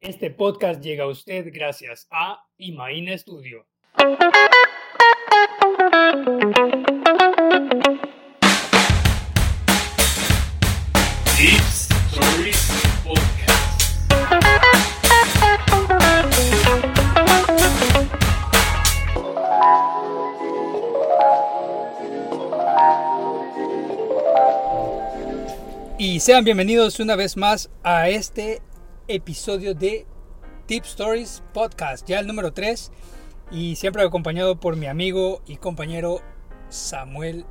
Este podcast llega a usted gracias a Imaina Studio. Tips Stories Podcast. Y sean bienvenidos una vez más a este episodio de Tip Stories Podcast, ya el número 3 y siempre acompañado por mi amigo y compañero Samuel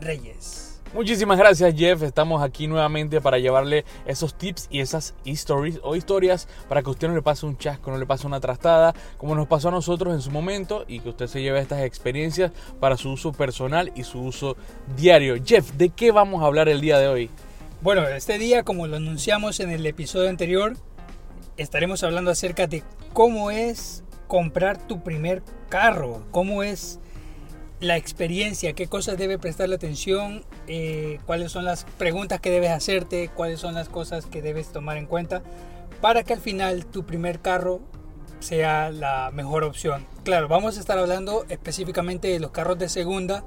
Reyes. Muchísimas gracias Jeff, estamos aquí nuevamente para llevarle esos tips y esas stories o historias para que usted no le pase un chasco, no le pase una trastada, como nos pasó a nosotros en su momento y que usted se lleve estas experiencias para su uso personal y su uso diario. Jeff, ¿de qué vamos a hablar el día de hoy? Bueno, este día, como lo anunciamos en el episodio anterior, estaremos hablando acerca de cómo es comprar tu primer carro, cómo es la experiencia, qué cosas debe prestarle atención, eh, cuáles son las preguntas que debes hacerte, cuáles son las cosas que debes tomar en cuenta para que al final tu primer carro sea la mejor opción. Claro, vamos a estar hablando específicamente de los carros de segunda,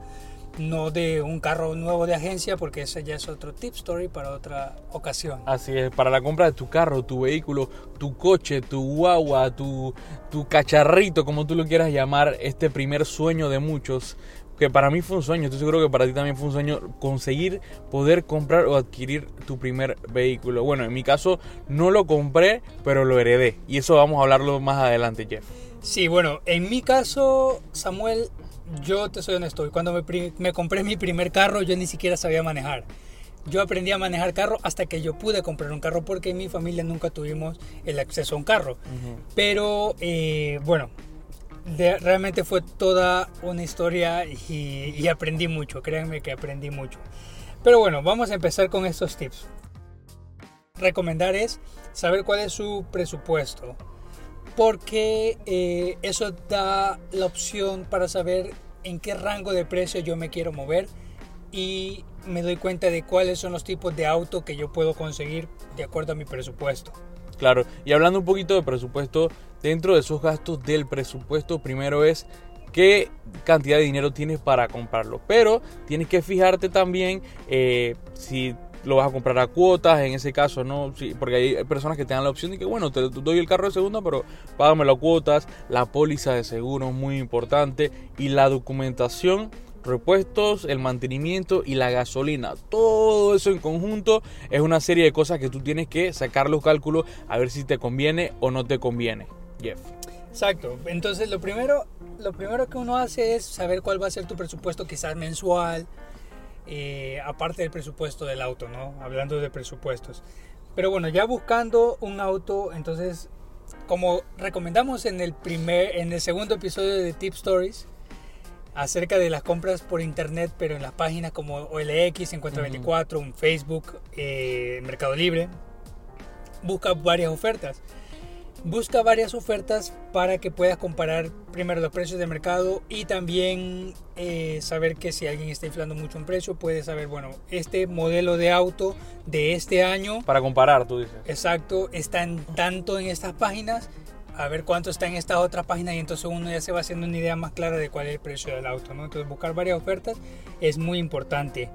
no de un carro nuevo de agencia, porque ese ya es otro tip story para otra ocasión. Así es, para la compra de tu carro, tu vehículo, tu coche, tu guagua, tu, tu cacharrito, como tú lo quieras llamar, este primer sueño de muchos, que para mí fue un sueño, estoy seguro que para ti también fue un sueño conseguir poder comprar o adquirir tu primer vehículo. Bueno, en mi caso no lo compré, pero lo heredé. Y eso vamos a hablarlo más adelante, Jeff. Sí, bueno, en mi caso, Samuel, yo te soy honesto, cuando me, compré mi primer carro yo ni siquiera sabía manejar. Yo aprendí a manejar carro hasta que yo pude comprar un carro porque en mi familia nunca tuvimos el acceso a un carro. Pero eh, bueno, de- realmente fue toda una historia y, y aprendí mucho, créanme que aprendí mucho. Pero bueno, vamos a empezar con estos tips. Recomendar es saber cuál es su presupuesto porque eh, eso da la opción para saber en qué rango de precio yo me quiero mover y me doy cuenta de cuáles son los tipos de auto que yo puedo conseguir de acuerdo a mi presupuesto. Claro, y hablando un poquito de presupuesto, dentro de esos gastos del presupuesto, primero es qué cantidad de dinero tienes para comprarlo. Pero tienes que fijarte también eh, si lo vas a comprar a cuotas, en ese caso, ¿no? Porque hay personas que te dan la opción de que, bueno, te doy el carro de segunda, pero págamelo a cuotas. La póliza de seguro es muy importante y la documentación repuestos, el mantenimiento y la gasolina. Todo eso en conjunto es una serie de cosas que tú tienes que sacar los cálculos a ver si te conviene o no te conviene. Jeff. Exacto. Entonces lo primero, lo primero que uno hace es saber cuál va a ser tu presupuesto quizás mensual, eh, aparte del presupuesto del auto, ¿no? Hablando de presupuestos. Pero bueno, ya buscando un auto, entonces, como recomendamos en el primer, en el segundo episodio de Tip Stories, acerca de las compras por internet, pero en las páginas como OLX, Encuentro 24, un Facebook, eh, Mercado Libre, busca varias ofertas. Busca varias ofertas para que puedas comparar primero los precios de mercado y también eh, saber que si alguien está inflando mucho un precio, puedes saber, bueno, este modelo de auto de este año, Para comparar, tú dices. exacto, está en tanto en estas páginas, a ver cuánto está en estas otras páginas y entonces uno ya se va haciendo una idea más clara de cuál es el precio del auto, ¿no? Entonces buscar varias ofertas es muy importante.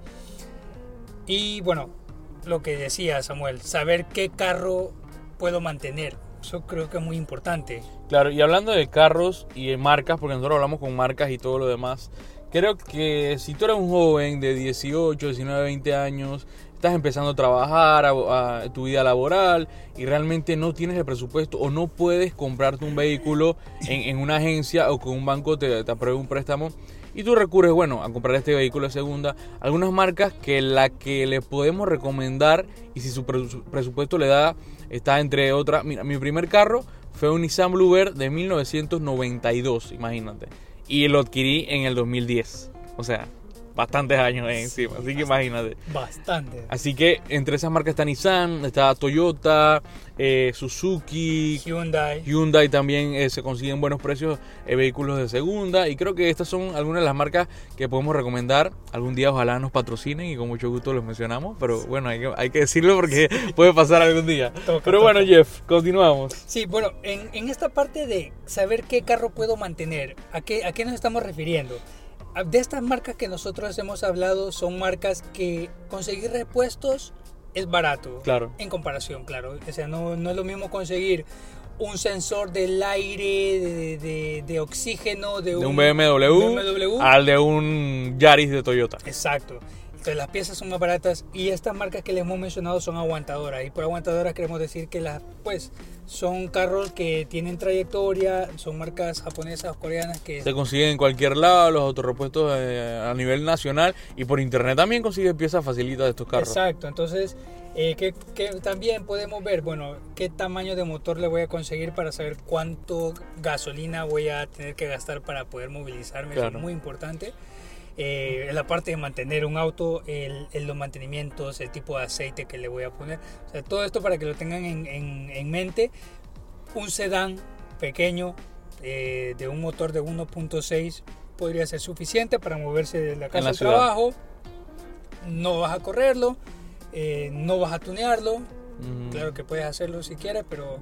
Y bueno, lo que decía Samuel, saber qué carro puedo mantener. Eso creo que es muy importante. Claro, y hablando de carros y de marcas, porque nosotros hablamos con marcas y todo lo demás, creo que si tú eres un joven de 18, 19, 20 años, estás empezando a trabajar, a, tu vida laboral y realmente no tienes el presupuesto o no puedes comprarte un vehículo en, una agencia o con un banco te, te apruebe un préstamo y tú recurres, bueno, a comprar este vehículo de segunda, algunas marcas que la que le podemos recomendar y si su presu- presupuesto le da, está entre otras, mira, mi primer carro fue un Nissan Bluebird de 1992, imagínate, y lo adquirí en el 2010, o sea, bastantes años encima, así que imagínate. Bastante. Así que entre esas marcas está Nissan, está Toyota, eh, Suzuki, Hyundai. Hyundai también eh, se consiguen buenos precios eh, vehículos de segunda y creo que estas son algunas de las marcas que podemos recomendar. Algún día ojalá nos patrocinen y con mucho gusto los mencionamos, pero bueno, hay que, hay que decirlo porque puede pasar algún día. Toca, pero toca. bueno, Jeff, continuamos. Sí, bueno, en, en esta parte de saber qué carro puedo mantener, ¿a qué, ¿a qué nos estamos refiriendo? A- De estas marcas que nosotros hemos hablado son marcas que conseguir repuestos es barato. Claro. En comparación, claro. O sea, no, no es lo mismo conseguir un sensor del aire, de, de- de oxígeno, de, De un BMW, BMW. al de un Yaris de Toyota. Exacto. Entonces las piezas son más baratas y estas marcas que les hemos mencionado son aguantadoras. Y por aguantadoras queremos decir que las, pues, son carros que tienen trayectoria, son marcas japonesas o coreanas que Se consiguen en cualquier lado, los autorrepuestos eh, a nivel nacional y por internet también consigues piezas facilitas de estos carros. Exacto, entonces, eh, que, que también podemos ver, bueno, qué tamaño de motor le voy a conseguir para saber cuánto gasolina voy a tener que gastar para poder movilizarme, eso Claro. es muy importante. Eh, la parte de mantener un auto, el, el- los mantenimientos, el tipo de aceite que le voy a poner, o sea, todo esto para que lo tengan en, en- en mente. Un sedán pequeño eh, de un motor de 1.6 podría ser suficiente para moverse de la casa la al ciudad. trabajo. No vas a correrlo, eh, no vas a tunearlo. Ujú. Claro que puedes hacerlo si quieres, pero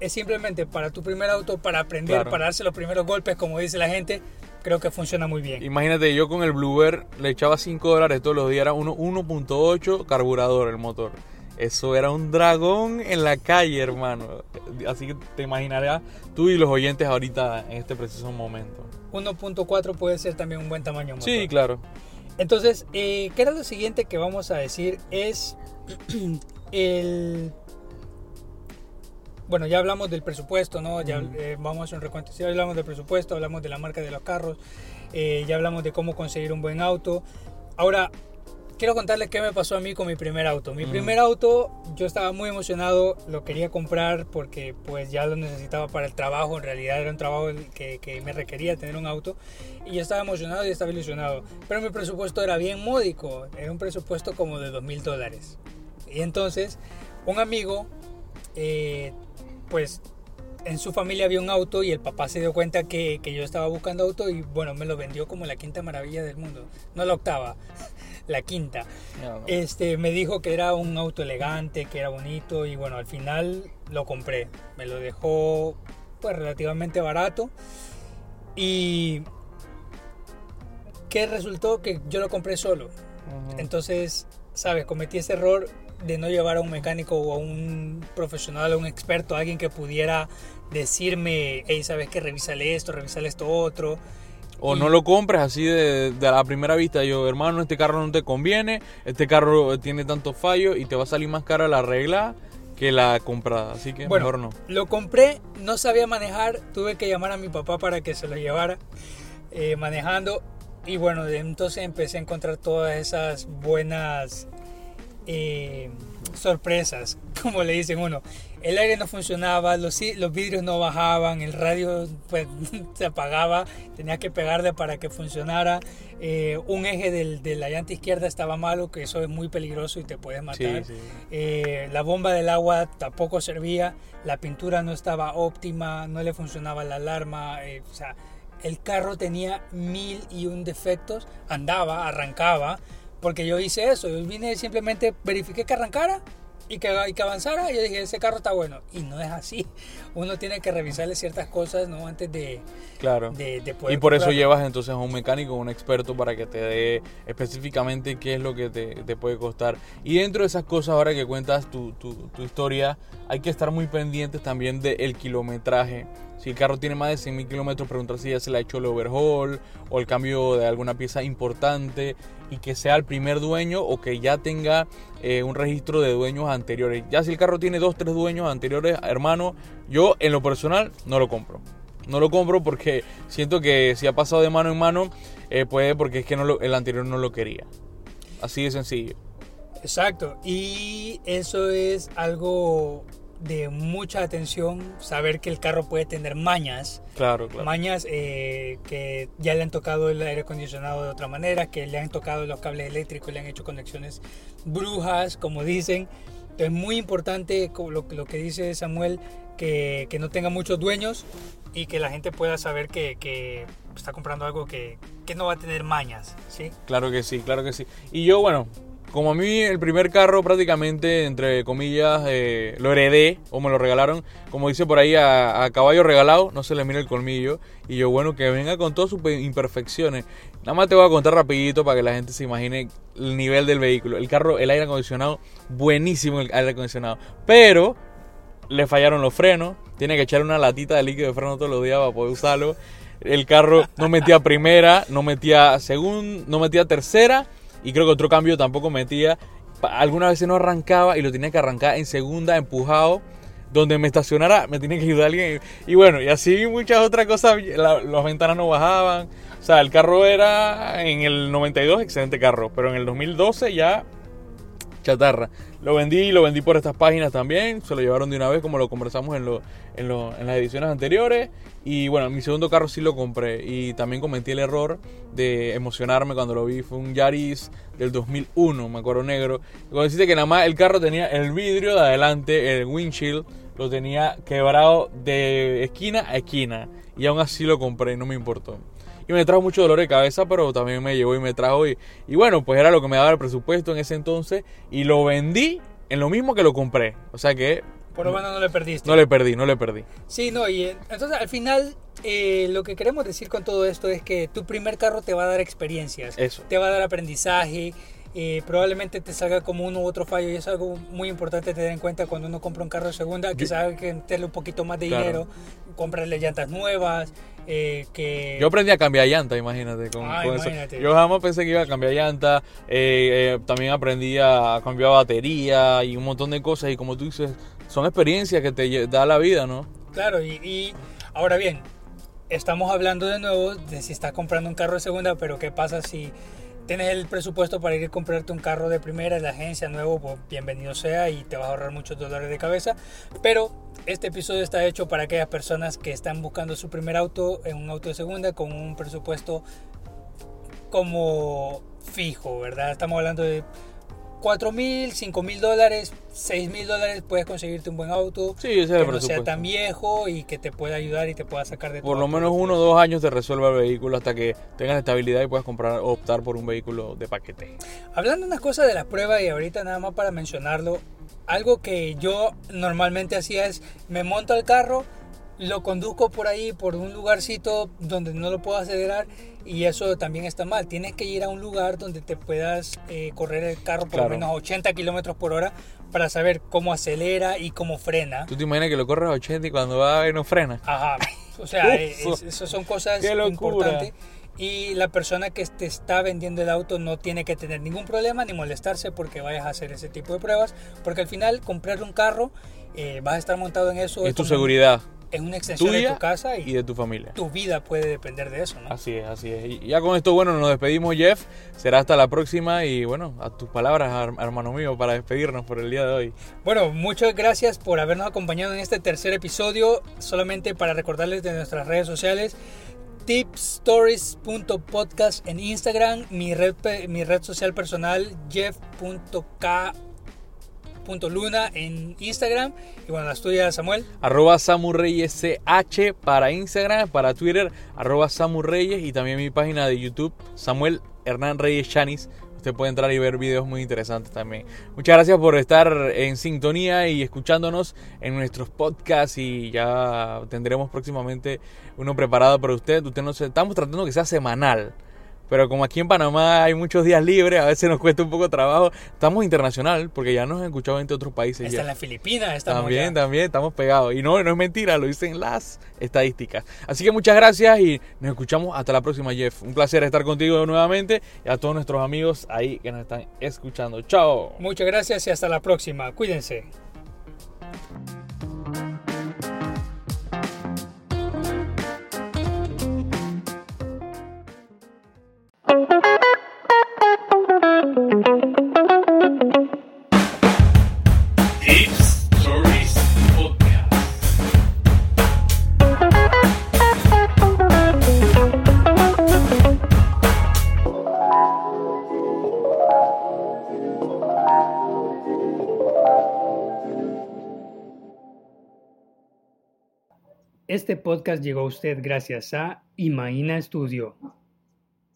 es simplemente para tu primer auto, para aprender, Claro. para darse los primeros golpes, como dice la gente. Creo que funciona muy bien. Imagínate, yo con el Bluebird le echaba 5 dólares todos los días, era uno- 1.8 carburador el motor. Eso era un dragón en la calle, hermano. Así que te imaginarás tú y los oyentes ahorita en este preciso momento. 1.4 puede ser también un buen tamaño. motor. Sí, claro. Entonces, eh, ¿qué era lo siguiente que vamos a decir? Es el... Bueno, ya hablamos del presupuesto, ¿no? Ya eh, vamos a hacer un recuento. Ya hablamos del presupuesto, hablamos de la marca de los carros, eh, ya hablamos de cómo conseguir un buen auto. Ahora, quiero contarles qué me pasó a mí con mi primer auto. Mi Ujú. primer auto, yo estaba muy emocionado, lo quería comprar porque pues ya lo necesitaba para el trabajo. En realidad era un trabajo que, que me requería tener un auto. Y yo estaba emocionado y estaba ilusionado. Pero mi presupuesto era bien módico, era un presupuesto como de dos mil dólares. Y entonces, un amigo, eh, pues en su familia había un auto y el papá se dio cuenta que, que yo estaba buscando auto y bueno, me lo vendió como la quinta maravilla del mundo. No la octava, la quinta. Este, me dijo que era un auto elegante, que era bonito y bueno, al final lo compré. Me lo dejó pues relativamente barato y ¿qué resultó? Que yo lo compré solo. Entonces, sabes, cometí ese error de no llevar a un mecánico o a un profesional, a un experto, a alguien que pudiera decirme, hey, sabes que revísale esto, revísale esto otro. O Y- no lo compres así de, de la primera vista. Yo, hermano, este carro no te conviene, este carro tiene tantos fallos y te va a salir más cara la regla que la comprada. Así que Bueno, mejor no. Lo compré, no sabía manejar, tuve que llamar a mi papá para que se lo llevara eh, manejando. Y bueno, entonces empecé a encontrar todas esas buenas eh, sorpresas, como le dicen uno. El aire no funcionaba, los, los vidrios no bajaban, el radio pues, se apagaba, tenía que pegarle para que funcionara. eh, un eje del- de la llanta izquierda estaba malo, que eso es muy peligroso y te puedes matar. Sí, sí. Eh, la bomba del agua tampoco servía, la pintura no estaba óptima, no le funcionaba la alarma, eh, o sea, el carro tenía mil y un defectos, andaba, arrancaba, porque yo hice eso, yo vine simplemente, verifiqué que arrancara y que, y que avanzara, y yo dije, ese carro está bueno, y no es así, uno tiene que revisarle ciertas cosas, ¿no? Antes de, Claro. de, de poder Y por eso comprarlo. llevas entonces a un mecánico, un experto para que te dé específicamente qué es lo que te, te puede costar. Y dentro de esas cosas, ahora que cuentas tu, tu, tu historia, hay que estar muy pendientes también del kilometraje. Si el carro tiene más de 100.000 kilómetros, preguntar si ya se le ha hecho el overhaul o el cambio de alguna pieza importante y que sea el primer dueño o que ya tenga eh, un registro de dueños anteriores. Ya si el carro tiene dos, tres dueños anteriores, hermano, yo en lo personal no lo compro. No lo compro porque siento que si ha pasado de mano en mano, eh, puede porque es que no lo- el anterior no lo quería. Así de sencillo. Exacto, y eso es algo de mucha atención saber que el carro puede tener mañas. Claro, claro. Mañas eh, que ya le han tocado el aire acondicionado de otra manera, que le han tocado los cables eléctricos, le han hecho conexiones brujas, como dicen. Entonces, muy importante lo, lo que dice Samuel, que, que, no tenga muchos dueños y que la gente pueda saber que, que está comprando algo que, que, no va a tener mañas, ¿sí? Claro que sí, claro que sí. Y yo, bueno, como a mí el primer carro prácticamente, entre comillas, eh, lo heredé o me lo regalaron, como dice por ahí, a, caballo regalado, no se le mira el colmillo. Y yo, bueno, que venga con todas sus imperfecciones. Nada más te voy a contar rapidito para que la gente se imagine el nivel del vehículo. El carro, el aire acondicionado, buenísimo el aire acondicionado. Pero le fallaron los frenos, tiene que echar una latita de líquido de freno todos los días para poder usarlo. El carro no metía primera, no metía segunda, no metía tercera y creo que otro cambio tampoco metía. Algunas veces no arrancaba y lo tenía que arrancar en segunda, empujado. Donde me estacionara, me tenía que ayudar alguien. Y bueno, y así muchas otras cosas. las ventanas no bajaban. O sea, el carro era en el 92, excelente carro. Pero en el 2012 ya chatarra. Lo vendí, lo vendí por estas páginas también. Se lo llevaron de una vez, como lo conversamos en, lo, en, lo, en las ediciones anteriores. Y bueno, mi segundo carro sí lo compré. Y también cometí el error de emocionarme cuando lo vi. Fue un Yaris del 2001, me acuerdo negro. Cuando deciste que nada más el carro tenía el vidrio de adelante, el windshield, lo tenía quebrado de esquina a esquina. Y aún así lo compré, no me importó y me trajo mucho dolor de cabeza, pero también me llevó y me trajo. Y, y bueno, pues era lo que me daba el presupuesto en ese entonces y lo vendí en lo mismo que lo compré. O sea que... Por lo menos no le perdiste. No le perdí, no le perdí. Sí, no, y entonces al final eh, lo que queremos decir con todo esto es que tu primer carro te va a dar experiencias. Eso. Te va a dar aprendizaje. Eh, probablemente te salga como uno u otro fallo y es algo muy importante tener en cuenta cuando uno compra un carro de segunda, que sabe que meterle un poquito más de dinero, comprarle llantas nuevas, eh, que... Yo aprendí a cambiar llanta, imagínate. Con, ah, imagínate. Yo jamás pensé que iba a cambiar llanta. Eh, eh, también aprendí a cambiar batería y un montón de cosas. Y como tú dices, son experiencias que te da la vida, ¿no? Claro, y, y ahora bien, estamos hablando de nuevo de si estás comprando un carro de segunda, pero ¿qué pasa si tienes el presupuesto para ir a comprarte un carro de primera en la agencia nuevo, pues bienvenido sea y te vas a ahorrar muchos dólares de cabeza. Pero este episodio está hecho para aquellas personas que están buscando su primer auto en un auto de segunda con un presupuesto como fijo, ¿verdad? Estamos hablando de 4 mil, 5 mil dólares, 6 mil dólares puedes conseguirte un buen auto sí, ese es el que no sea tan viejo y que te pueda ayudar y te pueda sacar de Por lo menos uno o dos años te resuelva el vehículo hasta que tengas estabilidad y puedas comprar optar por un vehículo de paquete. Hablando unas cosas de la prueba y ahorita nada más para mencionarlo, algo que yo normalmente hacía es me monto al carro, lo conduzco por ahí, por un lugarcito donde no lo puedo acelerar y eso también está mal. Tienes que ir a un lugar donde te puedas eh, correr el carro por lo menos a 80 kilómetros por hora para saber cómo acelera y cómo frena. ¿Tú te imaginas que lo corres a 80 y cuando va no frena? Ajá. O sea, eso son cosas importantes. Y la persona que te está vendiendo el auto no tiene que tener ningún problema ni molestarse porque vayas a hacer ese tipo de pruebas. Porque al final, comprar un carro, eh, vas a estar montado en eso. Es tu seguridad es una extensión de tu casa y, de tu familia. Tu vida puede depender de eso, ¿no? Así es, así es. Y ya con esto, bueno, nos despedimos, Jeff. Será hasta la próxima y bueno, a tus palabras, hermano mío, para despedirnos por el día de hoy. Bueno, muchas gracias por habernos acompañado en este tercer episodio. Solamente para recordarles de nuestras redes sociales tipstories.podcast en Instagram, mi red, mi red social personal jeff.k Luna en Instagram. Y bueno, las tuyas, Samuel. Arroba Samurreyes CH para Instagram, para Twitter, arroba Samurreyes y también mi página de YouTube, Samuel Hernán Reyes Chanis. Usted puede entrar y ver videos muy interesantes también. Muchas gracias por estar en sintonía y escuchándonos en nuestros podcasts y ya tendremos próximamente uno preparado para usted. Usted no estamos tratando que sea semanal. Pero como aquí en Panamá hay muchos días libres, a veces nos cuesta un poco de trabajo. Estamos internacional, porque ya nos han escuchado en otros países. Está ya. en las Filipinas, estamos También, también, estamos pegados. Y no, no es mentira, lo dicen las estadísticas. Así que muchas gracias y nos escuchamos hasta la próxima, Jeff. Un placer estar contigo nuevamente y a todos nuestros amigos ahí que nos están escuchando. Chao. Muchas gracias y hasta la próxima. Cuídense. Este podcast llegó a usted gracias a Imaina Studio.